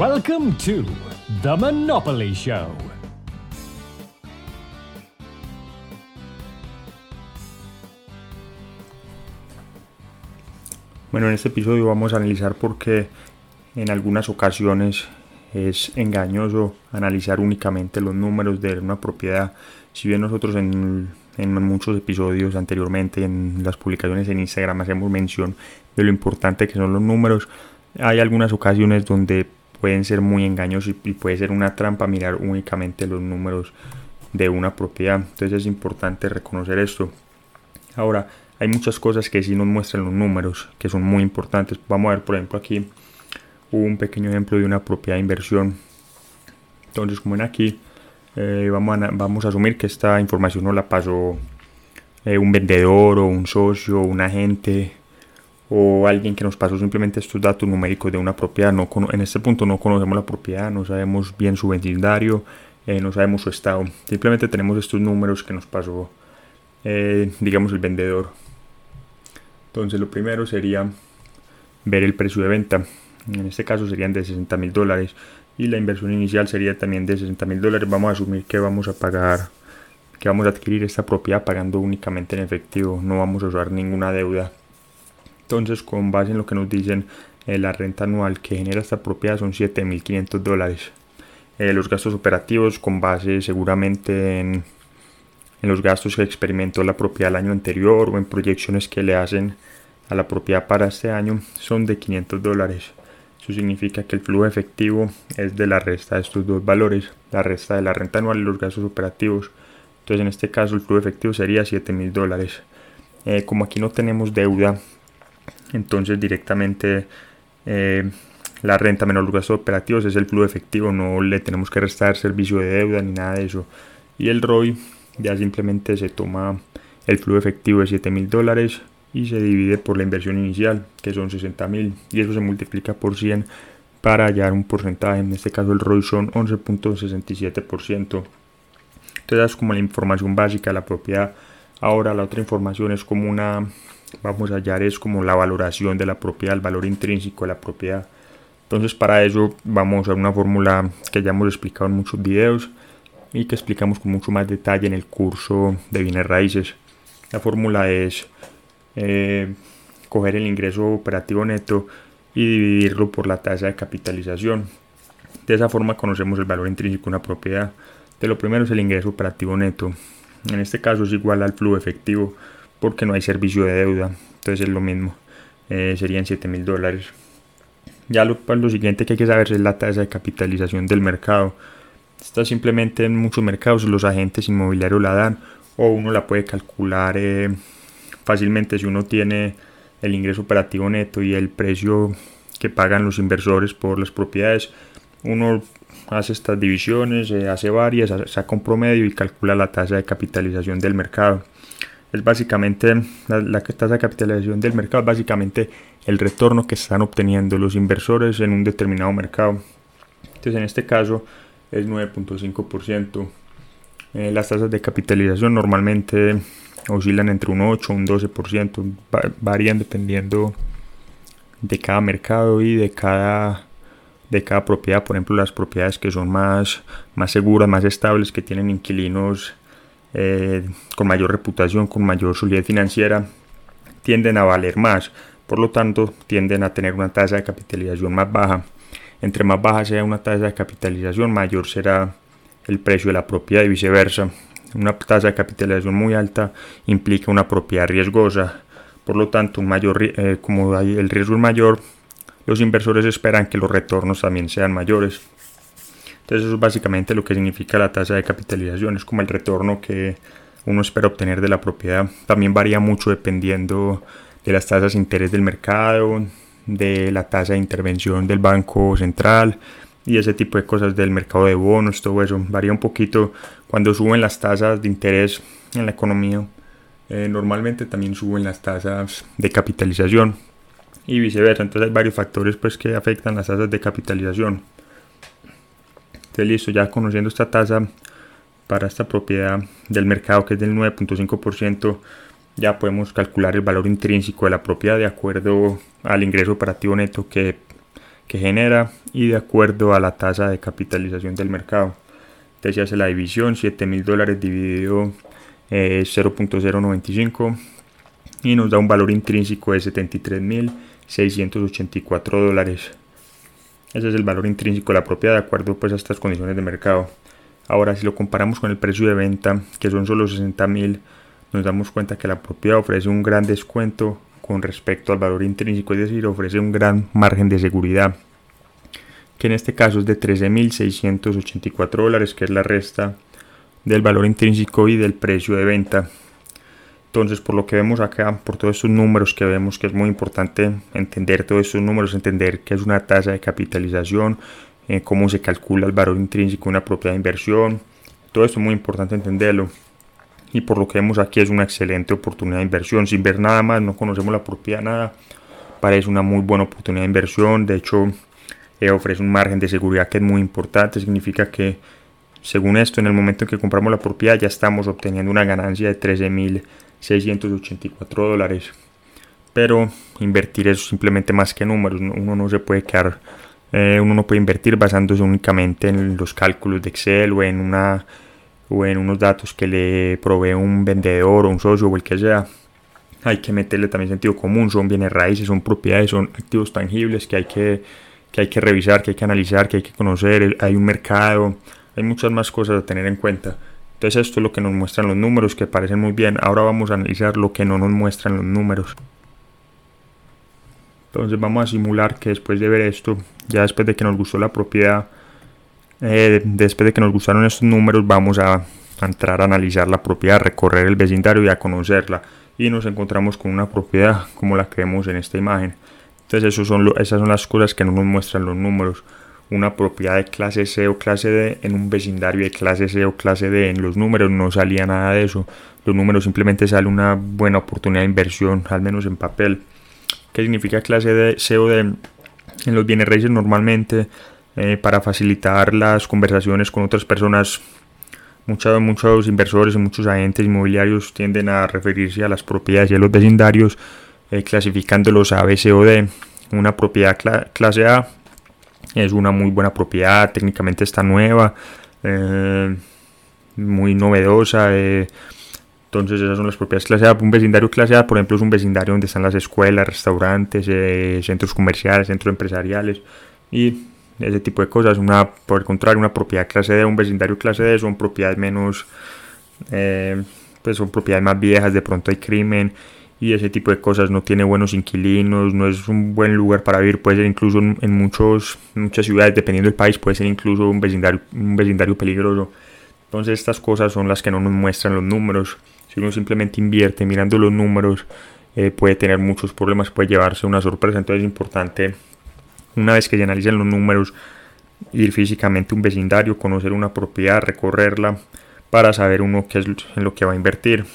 Welcome to The Monopoly Show. Bueno, en este episodio vamos a analizar por qué en algunas ocasiones es engañoso analizar únicamente los números de una propiedad. Si bien nosotros en, en muchos episodios anteriormente, en las publicaciones en Instagram, hacemos mención de lo importante que son los números, hay algunas ocasiones donde pueden ser muy engañosos y, puede ser una trampa mirar únicamente los números de una propiedad. Entonces es importante reconocer esto. Ahora, hay muchas cosas que sí nos muestran los números, que son muy importantes. Vamos a ver, por ejemplo, aquí un pequeño ejemplo de una propiedad de inversión. Entonces, como ven aquí, eh, vamos, a, vamos a asumir que esta información nos la pasó eh, un vendedor o un socio, un agente o alguien que nos pasó simplemente estos datos numéricos de una propiedad. No, en este punto no conocemos la propiedad, no sabemos bien su vecindario, eh, no sabemos su estado. Simplemente tenemos estos números que nos pasó, eh, digamos, el vendedor. Entonces lo primero sería ver el precio de venta. En este caso serían de 60 mil dólares y la inversión inicial sería también de 60 mil dólares. Vamos a asumir que vamos a pagar, que vamos a adquirir esta propiedad pagando únicamente en efectivo. No vamos a usar ninguna deuda. Entonces, con base en lo que nos dicen, eh, la renta anual que genera esta propiedad son 7.500 dólares. Eh, los gastos operativos, con base seguramente en, los gastos que experimentó la propiedad el año anterior o en proyecciones que le hacen a la propiedad para este año, son de 500 dólares. Eso significa que el flujo efectivo es de la resta de estos dos valores, la resta de la renta anual y los gastos operativos. Entonces en este caso el flujo efectivo sería 7.000 dólares. Eh, como aquí no tenemos deuda, entonces directamente eh, la renta menos los gastos operativos es el flujo efectivo, no le tenemos que restar servicio de deuda ni nada de eso. Y el ROI ya simplemente se toma el flujo efectivo de 7 mil dólares y se divide por la inversión inicial, que son 60 mil, y eso se multiplica por 100 para hallar un porcentaje. En este caso el ROI son 11.67%. Entonces es como la información básica de la propiedad. Ahora la otra información es como una vamos a hallar es como la valoración de la propiedad, el valor intrínseco de la propiedad. Entonces para eso vamos a una fórmula que ya hemos explicado en muchos videos y que explicamos con mucho más detalle en el curso de bienes raíces. La fórmula es eh, coger el ingreso operativo neto y dividirlo por la tasa de capitalización. De esa forma conocemos el valor intrínseco de una propiedad. De lo primero es el ingreso operativo neto. En este caso es igual al flujo efectivo porque no hay servicio de deuda. Entonces es lo mismo. Eh, serían 7 mil dólares. Ya lo, pues, lo siguiente que hay que saber es la tasa de capitalización del mercado. Está simplemente en muchos mercados los agentes inmobiliarios la dan o uno la puede calcular eh, fácilmente si uno tiene el ingreso operativo neto y el precio que pagan los inversores por las propiedades. Uno hace estas divisiones, eh, hace varias, saca un promedio y calcula la tasa de capitalización del mercado es básicamente la, tasa de capitalización del mercado, básicamente el retorno que están obteniendo los inversores en un determinado mercado. Entonces en este caso es 9.5%. Eh, las tasas de capitalización normalmente oscilan entre un 8 y un 12%, varían dependiendo de cada mercado y de cada de cada propiedad, por ejemplo las propiedades que son más, más seguras, más estables, que tienen inquilinos eh, con mayor reputación, con mayor solidez financiera, tienden a valer más. Por lo tanto, tienden a tener una tasa de capitalización más baja. Entre más baja sea una tasa de capitalización, mayor será el precio de la propiedad y viceversa. Una tasa de capitalización muy alta implica una propiedad riesgosa. Por lo tanto, un mayor, eh, como el riesgo es mayor, los inversores esperan que los retornos también sean mayores. Entonces eso es básicamente lo que significa la tasa de capitalización, es como el retorno que uno espera obtener de la propiedad. También varía mucho dependiendo de las tasas de interés del mercado, de la tasa de intervención del Banco Central y ese tipo de cosas del mercado de bonos, todo eso varía un poquito cuando suben las tasas de interés en la economía. Eh, normalmente también suben las tasas de capitalización y viceversa. Entonces hay varios factores pues que afectan las tasas de capitalización listo, ya conociendo esta tasa para esta propiedad del mercado que es del 9.5%, ya podemos calcular el valor intrínseco de la propiedad de acuerdo al ingreso operativo neto que, que genera y de acuerdo a la tasa de capitalización del mercado. Entonces se hace la división, 7 mil dólares dividido eh, 0.095 y nos da un valor intrínseco de 73 mil 684 dólares. Ese es el valor intrínseco de la propiedad de acuerdo pues a estas condiciones de mercado. Ahora si lo comparamos con el precio de venta que son solo 60 mil nos damos cuenta que la propiedad ofrece un gran descuento con respecto al valor intrínseco, es decir, ofrece un gran margen de seguridad, que en este caso es de 13.684 dólares, que es la resta del valor intrínseco y del precio de venta. Entonces, por lo que vemos acá, por todos estos números que vemos, que es muy importante entender todos estos números, entender qué es una tasa de capitalización, eh, cómo se calcula el valor intrínseco de una propiedad de inversión, todo esto es muy importante entenderlo y por lo que vemos aquí es una excelente oportunidad de inversión. Sin ver nada más, no conocemos la propiedad, nada. Parece una muy buena oportunidad de inversión. De hecho, eh, ofrece un margen de seguridad que es muy importante. Significa que, según esto, en el momento en que compramos la propiedad ya estamos obteniendo una ganancia de 13.684 dólares. Pero invertir es simplemente más que números. Uno no se puede quedar, eh, uno no puede invertir basándose únicamente en los cálculos de Excel o en una o en unos datos que le provee un vendedor o un socio o el que sea. Hay que meterle también sentido común, son bienes raíces, son propiedades, son activos tangibles que hay que, que hay que revisar, que hay que analizar, que hay que conocer, hay un mercado, hay muchas más cosas a tener en cuenta. Entonces esto es lo que nos muestran los números que parecen muy bien. Ahora vamos a analizar lo que no nos muestran los números. Entonces vamos a simular que después de ver esto, ya después de que nos gustó la propiedad, eh, después de que nos gustaron estos números, vamos a, entrar a analizar la propiedad, a recorrer el vecindario y a conocerla. Y nos encontramos con una propiedad como la que vemos en esta imagen. Entonces, esas son las cosas que no nos muestran los números. Una propiedad de clase C o clase D en un vecindario de clase C o clase D. En los números no salía nada de eso. Los números simplemente sale una buena oportunidad de inversión, al menos en papel. ¿Qué significa clase D, C o D? En los bienes raíces normalmente eh, para facilitar las conversaciones con otras personas. Muchos, muchos inversores y muchos agentes inmobiliarios tienden a referirse a las propiedades y a los vecindarios eh, clasificándolos A, B, C o D. Una propiedad clase A es una muy buena propiedad, técnicamente está nueva, eh, muy novedosa. entonces esas son las propiedades clase A. Un vecindario clase A, por ejemplo, es un vecindario donde están las escuelas, restaurantes, centros comerciales, centros empresariales y ese tipo de cosas. Una, por el contrario, una propiedad clase D, un vecindario clase D son propiedades menos, eh, pues son propiedades más viejas, de pronto hay crimen y ese tipo de cosas. No tiene buenos inquilinos, no es un buen lugar para vivir, puede ser incluso en, muchos, muchas ciudades, dependiendo del país, puede ser incluso un vecindario, un vecindario peligroso. Entonces estas cosas son las que no nos muestran los números. Si uno simplemente invierte mirando los números, eh, puede tener muchos problemas, puede llevarse una sorpresa. Entonces es importante una vez que se analicen los números, ir físicamente a un vecindario, conocer una propiedad, recorrerla para saber uno qué es en lo que va a invertir.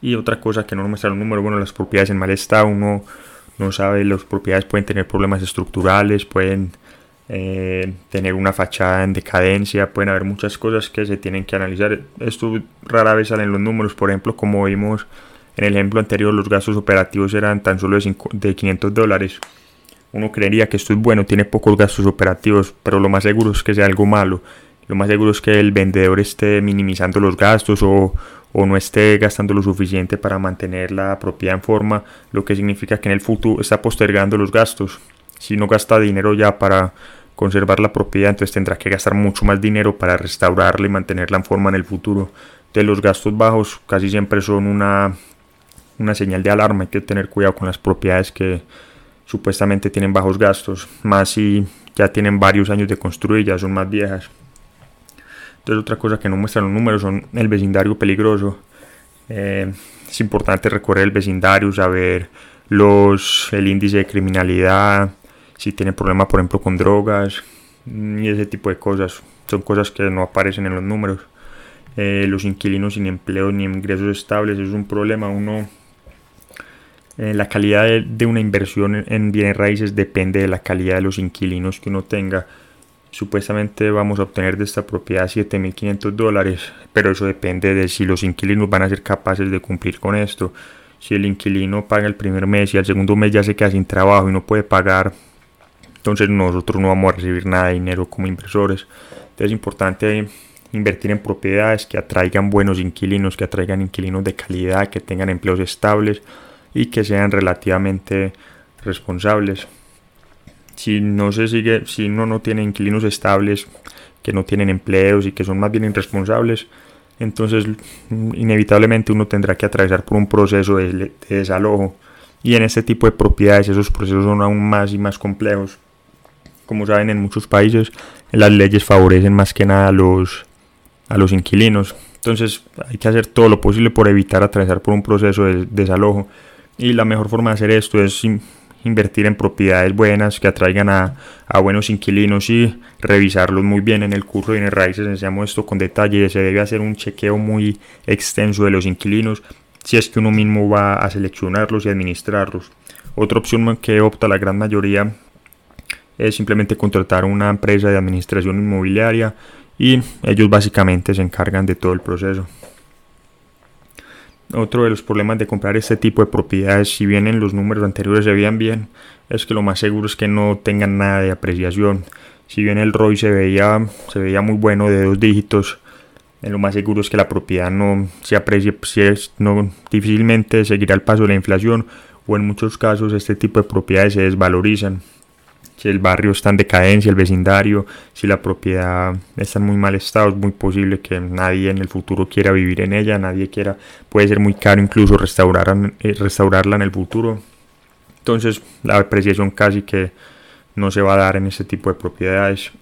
Y otra cosa que no nos muestra los números, bueno, las propiedades en mal estado, uno no sabe, las propiedades pueden tener problemas estructurales, pueden eh, tener una fachada en decadencia, pueden haber muchas cosas que se tienen que analizar. Esto rara vez sale en los números, por ejemplo, como vimos en el ejemplo anterior, los gastos operativos eran tan solo de, de 500 dólares uno creería que esto es bueno, tiene pocos gastos operativos, pero lo más seguro es que sea algo malo. Lo más seguro es que el vendedor esté minimizando los gastos o, no esté gastando lo suficiente para mantener la propiedad en forma, lo que significa que en el futuro está postergando los gastos. Si no gasta dinero ya para conservar la propiedad, entonces tendrá que gastar mucho más dinero para restaurarla y mantenerla en forma en el futuro. De los gastos bajos casi siempre son una, una señal de alarma, hay que tener cuidado con las propiedades que, supuestamente tienen bajos gastos, más si ya tienen varios años de construir, ya son más viejas. Entonces otra cosa que no muestran los números son el vecindario peligroso. Eh, es importante recorrer el vecindario, saber los, el índice de criminalidad, si tiene problemas por ejemplo con drogas y ese tipo de cosas. Son cosas que no aparecen en los números. Eh, los inquilinos sin empleo ni ingresos estables es un problema. Uno eh, la calidad de, una inversión en bienes raíces depende de la calidad de los inquilinos que uno tenga. Supuestamente vamos a obtener de esta propiedad 7.500 dólares, pero eso depende de si los inquilinos van a ser capaces de cumplir con esto. Si el inquilino paga el primer mes y al segundo mes ya se queda sin trabajo y no puede pagar entonces nosotros no vamos a recibir nada de dinero como inversores. Entonces es importante invertir en propiedades que atraigan buenos inquilinos, que atraigan inquilinos de calidad, que tengan empleos estables y que sean relativamente responsables. Si no se sigue, si uno no tiene inquilinos estables, que no tienen empleos y que son más bien irresponsables, entonces inevitablemente uno tendrá que atravesar por un proceso de, desalojo. Y en este tipo de propiedades esos procesos son aún más y más complejos. Como saben, en muchos países las leyes favorecen más que nada a los, a los inquilinos. Entonces hay que hacer todo lo posible por evitar atravesar por un proceso de desalojo. Y la mejor forma de hacer esto es invertir en propiedades buenas que atraigan a, buenos inquilinos y revisarlos muy bien en el curso de raíces. Enseñamos esto con detalle. Se debe hacer un chequeo muy extenso de los inquilinos si es que uno mismo va a seleccionarlos y administrarlos. Otra opción que opta la gran mayoría es simplemente contratar una empresa de administración inmobiliaria y ellos básicamente se encargan de todo el proceso otro de los problemas de comprar este tipo de propiedades, si bien en los números anteriores se veían bien, es que lo más seguro es que no tengan nada de apreciación. Si bien el ROI se veía, se veía muy bueno de dos dígitos, eh, lo más seguro es que la propiedad no se aprecie, si es, no, difícilmente seguirá el paso de la inflación o en muchos casos este tipo de propiedades se desvalorizan si el barrio está en decadencia, el vecindario, si la propiedad está en muy mal estado, es muy posible que nadie en el futuro quiera vivir en ella, nadie quiera, puede ser muy caro incluso restaurar, eh, restaurarla en el futuro. Entonces la apreciación casi que no se va a dar en este tipo de propiedades.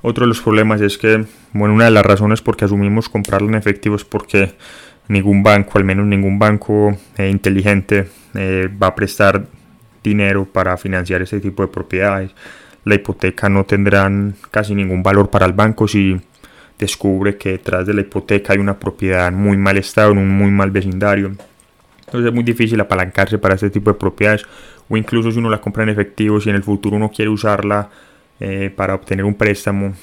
Otro de los problemas es que, bueno, una de las razones por que asumimos comprarla en efectivo es porque ningún banco, al menos ningún banco eh, inteligente, eh, va a prestar dinero para financiar este tipo de propiedades. La hipoteca no tendrán casi ningún valor para el banco si descubre que detrás de la hipoteca hay una propiedad en muy mal estado, en un muy mal vecindario. Entonces es muy difícil apalancarse para este tipo de propiedades o incluso si uno la compra en efectivo, si en el futuro uno quiere usarla eh, para obtener un préstamo,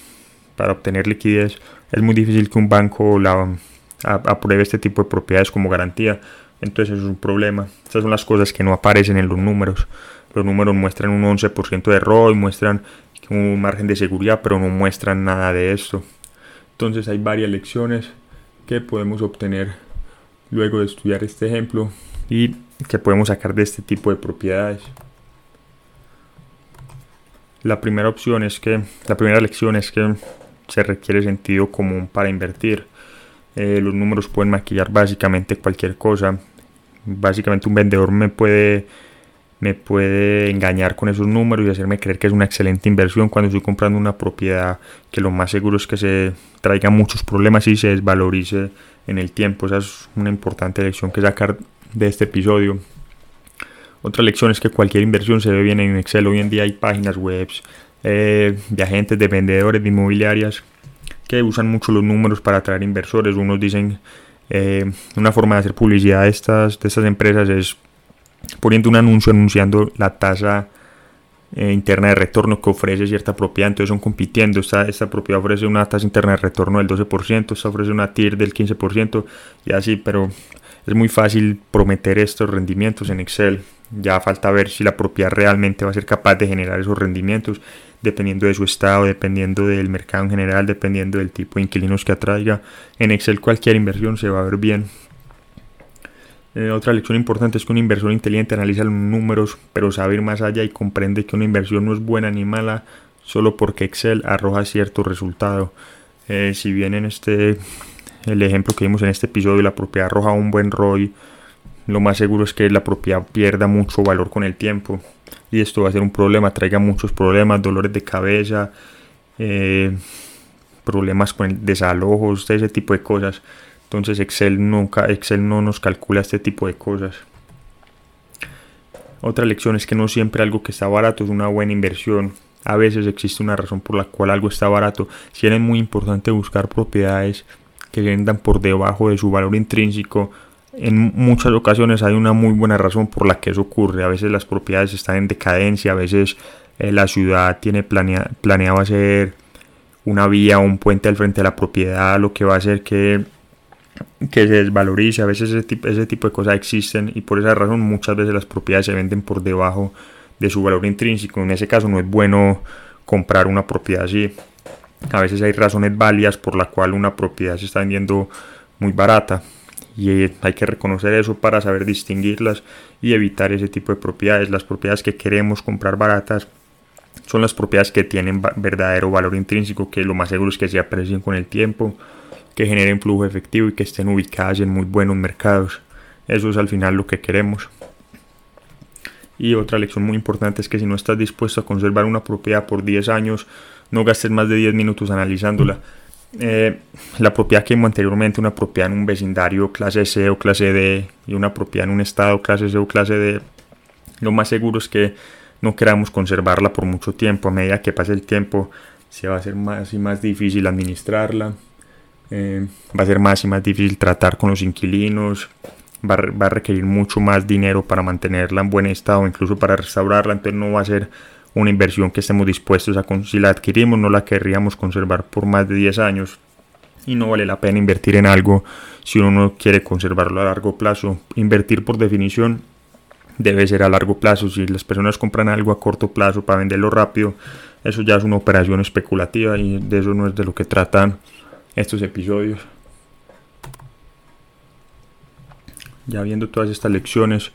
para obtener liquidez, es muy difícil que un banco la apruebe este tipo de propiedades como garantía entonces eso es un problema. Estas son las cosas que no aparecen en los números. Los números muestran un 11% de ROI, muestran un margen de seguridad, pero no muestran nada de esto. Entonces hay varias lecciones que podemos obtener luego de estudiar este ejemplo y que podemos sacar de este tipo de propiedades. La primera opción es que, la primera lección es que se requiere sentido común para invertir. Eh, los números pueden maquillar básicamente cualquier cosa básicamente un vendedor me puede me puede engañar con esos números y hacerme creer que es una excelente inversión cuando estoy comprando una propiedad que lo más seguro es que se traiga muchos problemas y se desvalorice en el tiempo. Esa es una importante lección que sacar de este episodio. Otra lección es que cualquier inversión se ve bien en Excel. Hoy en día hay páginas web eh, de agentes, de vendedores, de inmobiliarias que usan mucho los números para atraer inversores. Unos dicen eh, una forma de hacer publicidad de estas, de empresas es poniendo un anuncio anunciando la tasa eh, interna de retorno que ofrece cierta propiedad, entonces son compitiendo, esta, esta propiedad ofrece una tasa interna de retorno del 12%, esta ofrece una TIR del 15% y así, pero es muy fácil prometer estos rendimientos en Excel, ya falta ver si la propiedad realmente va a ser capaz de generar esos rendimientos dependiendo de su estado, dependiendo del mercado en general, dependiendo del tipo de inquilinos que atraiga. En Excel cualquier inversión se va a ver bien. Eh, otra lección importante es que un inversor inteligente analiza los números, pero sabe ir más allá y comprende que una inversión no es buena ni mala solo porque Excel arroja cierto resultado. Eh, si bien en este, el ejemplo que vimos en este episodio, la propiedad arroja un buen ROI, lo más seguro es que la propiedad pierda mucho valor con el tiempo y esto va a ser un problema, traiga muchos problemas, dolores de cabeza, eh, problemas con el desalojo, ese tipo de cosas. Entonces Excel nunca, Excel no nos calcula este tipo de cosas. Otra lección es que no siempre algo que está barato es una buena inversión. A veces existe una razón por la cual algo está barato. Si es muy importante buscar propiedades que vendan por debajo de su valor intrínseco en muchas ocasiones hay una muy buena razón por la que eso ocurre. A veces las propiedades están en decadencia, a veces eh, la ciudad tiene planeado hacer una vía o un puente al frente de la propiedad, lo que va a hacer que, que se desvalorice. A veces ese tipo, ese tipo de cosas existen y por esa razón muchas veces las propiedades se venden por debajo de su valor intrínseco. En ese caso no es bueno comprar una propiedad así. A veces hay razones válidas por la cual una propiedad se está vendiendo muy barata y hay que reconocer eso para saber distinguirlas y evitar ese tipo de propiedades. Las propiedades que queremos comprar baratas son las propiedades que tienen verdadero valor intrínseco, que lo más seguro es que se aprecien con el tiempo, que generen flujo efectivo y que estén ubicadas en muy buenos mercados. Eso es al final lo que queremos. Y otra lección muy importante es que si no estás dispuesto a conservar una propiedad por 10 años, no gastes más de 10 minutos analizándola. Eh, la propiedad que vimos anteriormente, una propiedad en un vecindario clase C o clase D y una propiedad en un estado clase C o clase D, lo más seguro es que no queramos conservarla por mucho tiempo. A medida que pase el tiempo, se va a hacer más y más difícil administrarla, eh, va a ser más y más difícil tratar con los inquilinos, va a, requerir mucho más dinero para mantenerla en buen estado, incluso para restaurarla, entonces no va a ser una inversión que estemos dispuestos a, si la adquirimos no la querríamos conservar por más de 10 años y no vale la pena invertir en algo si uno no quiere conservarlo a largo plazo. Invertir por definición debe ser a largo plazo. Si las personas compran algo a corto plazo para venderlo rápido, eso ya es una operación especulativa y de eso no es de lo que tratan estos episodios. ya viendo todas estas lecciones,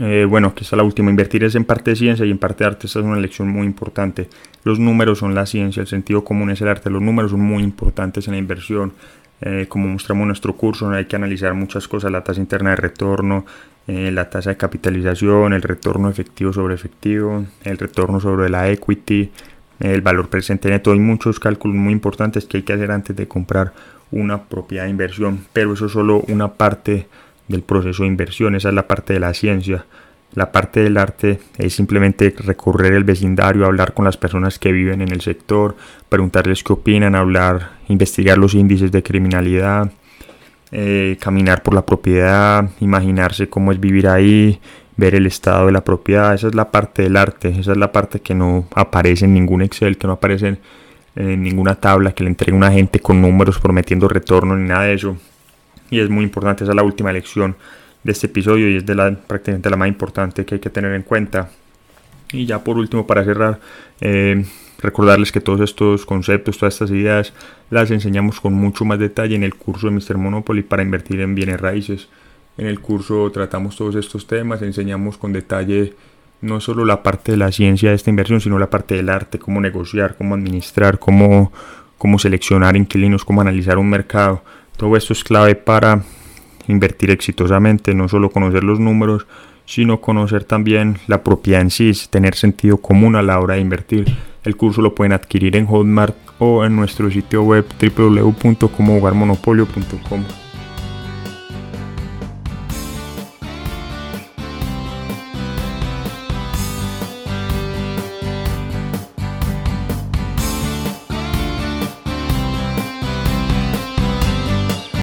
eh, bueno, está la última, invertir es en parte de ciencia y en parte de arte, esta es una lección muy importante. Los números son la ciencia, el sentido común es el arte, los números son muy importantes en la inversión. Eh, como mostramos en nuestro curso, hay que analizar muchas cosas, la tasa interna de retorno, eh, la tasa de capitalización, el retorno efectivo sobre efectivo, el retorno sobre la equity, el valor presente neto. Hay muchos cálculos muy importantes que hay que hacer antes de comprar una propiedad de inversión, pero eso es solo una parte del proceso de inversión, esa es la parte de la ciencia. La parte del arte es simplemente recorrer el vecindario, hablar con las personas que viven en el sector, preguntarles qué opinan, hablar, investigar los índices de criminalidad, eh, caminar por la propiedad, imaginarse cómo es vivir ahí, ver el estado de la propiedad. Esa es la parte del arte, esa es la parte que no aparece en ningún Excel, que no aparece en ninguna tabla que le entregue una gente con números prometiendo retorno ni nada de eso y es muy importante, esa es la última lección de este episodio y es la, prácticamente la más importante que hay que tener en cuenta. Y ya por último, para cerrar, eh, recordarles que todos estos conceptos, todas estas ideas, las enseñamos con mucho más detalle en el curso de Mr. Monopoly para invertir en bienes raíces. En el curso tratamos todos estos temas, enseñamos con detalle no solo la parte de la ciencia de esta inversión, sino la parte del arte, cómo negociar, cómo administrar, cómo, cómo seleccionar inquilinos, cómo analizar un mercado. Todo esto es clave para invertir exitosamente, no solo conocer los números, sino conocer también la propiedad en sí, tener sentido común a la hora de invertir. El curso lo pueden adquirir en Hotmart o en nuestro sitio web www.comojugarmonopolio.com.